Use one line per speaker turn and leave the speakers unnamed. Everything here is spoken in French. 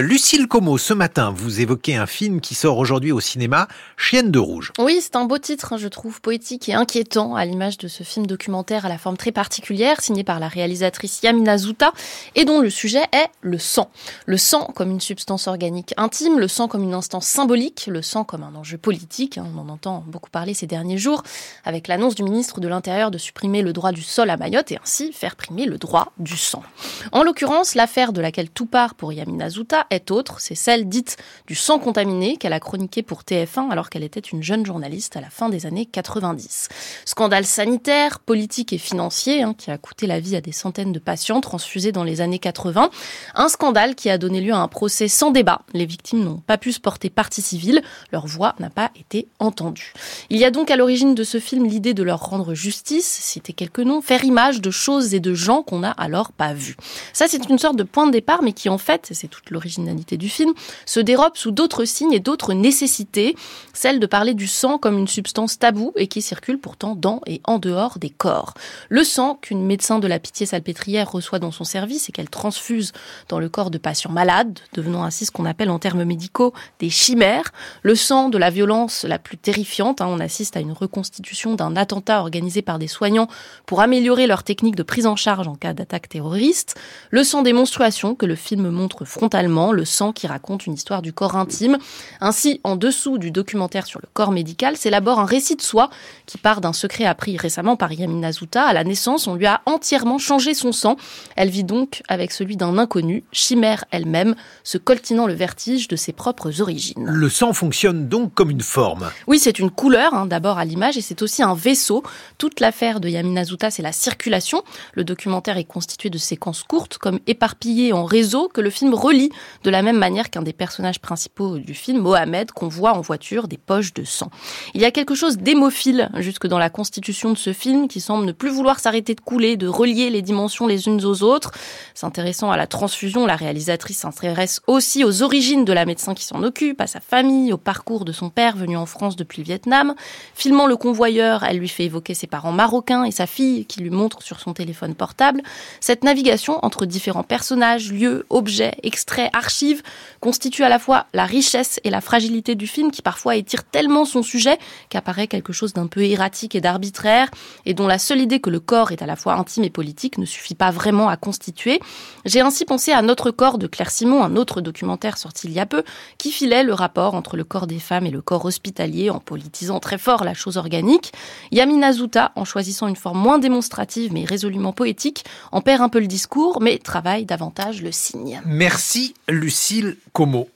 Lucille Como, ce matin, vous évoquez un film qui sort aujourd'hui au cinéma, Chienne de rouge.
Oui, c'est un beau titre, hein, je trouve, poétique et inquiétant, à l'image de ce film documentaire à la forme très particulière, signé par la réalisatrice Yamina Zouta, et dont le sujet est le sang. Le sang comme une substance organique intime, le sang comme une instance symbolique, le sang comme un enjeu politique, hein, on en entend beaucoup parler ces derniers jours, avec l'annonce du ministre de l'Intérieur de supprimer le droit du sol à Mayotte et ainsi faire primer le droit du sang. En l'occurrence, l'affaire de laquelle tout part pour Yamina Zouta est autre, c'est celle dite du sang contaminé qu'elle a chroniqué pour TF1 alors qu'elle était une jeune journaliste à la fin des années 90. Scandale sanitaire, politique et financier hein, qui a coûté la vie à des centaines de patients transfusés dans les années 80. Un scandale qui a donné lieu à un procès sans débat. Les victimes n'ont pas pu se porter partie civile, leur voix n'a pas été entendue. Il y a donc à l'origine de ce film l'idée de leur rendre justice, citer quelques noms, faire image de choses et de gens qu'on n'a alors pas vus. Ça c'est une sorte de point de départ mais qui en fait, c'est toute l'originalité du film, se dérobe sous d'autres signes et d'autres nécessités, celle de parler du sang comme une substance taboue et qui circule pourtant dans et en dehors des corps. Le sang qu'une médecin de la pitié salpêtrière reçoit dans son service et qu'elle transfuse dans le corps de patients malades, devenant ainsi ce qu'on appelle en termes médicaux des chimères. Le sang de la violence la plus terrifiante, hein, on assiste à une reconstitution d'un attentat organisé par des soignants pour améliorer leur technique de prise en charge en cas d'attaque terroriste. Le sang des menstruations que le film montre frontalement, le sang qui raconte une histoire du corps intime. Ainsi, en dessous du documentaire sur le corps médical, s'élabore un récit de soi qui part d'un secret appris récemment par Yamina Zouta. À la naissance, on lui a entièrement changé son sang. Elle vit donc avec celui d'un inconnu, chimère elle-même, se coltinant le vertige de ses propres origines.
Le sang fonctionne donc comme une forme.
Oui, c'est une couleur, hein, d'abord à l'image, et c'est aussi un vaisseau. Toute l'affaire de Yamina Zouta, c'est la circulation. Le documentaire est constitué de séquences courtes, comme éparpillées en réseau, que le film relie de la même manière qu'un des personnages principaux du film, Mohamed, qu'on voit en voiture des poches de sang. Il y a quelque chose d'émophile jusque dans la constitution de ce film qui semble ne plus vouloir s'arrêter de couler, de relier les dimensions les unes aux autres. S'intéressant à la transfusion, la réalisatrice s'intéresse aussi aux origines de la médecin qui s'en occupe, à sa famille, au parcours de son père venu en France depuis le Vietnam. Filmant le convoyeur, elle lui fait évoquer ses parents marocains et sa fille qui lui montre sur son téléphone portable. Cette navigation entre différents personnages, lieux, objets, extraits, archives constitue à la fois la richesse et la fragilité du film qui parfois étire tellement son sujet qu'apparaît quelque chose d'un peu erratique et d'arbitraire et dont la seule idée que le corps est à la fois intime et politique ne suffit pas vraiment à constituer. J'ai ainsi pensé à Notre corps de Claire Simon, un autre documentaire sorti il y a peu, qui filait le rapport entre le corps des femmes et le corps hospitalier en politisant très fort la chose organique. Yamina Zouta, en choisissant une forme moins démonstrative mais résolument poétique, en perd un peu le discours mais travaille davantage le signe.
Merci Lucille Como.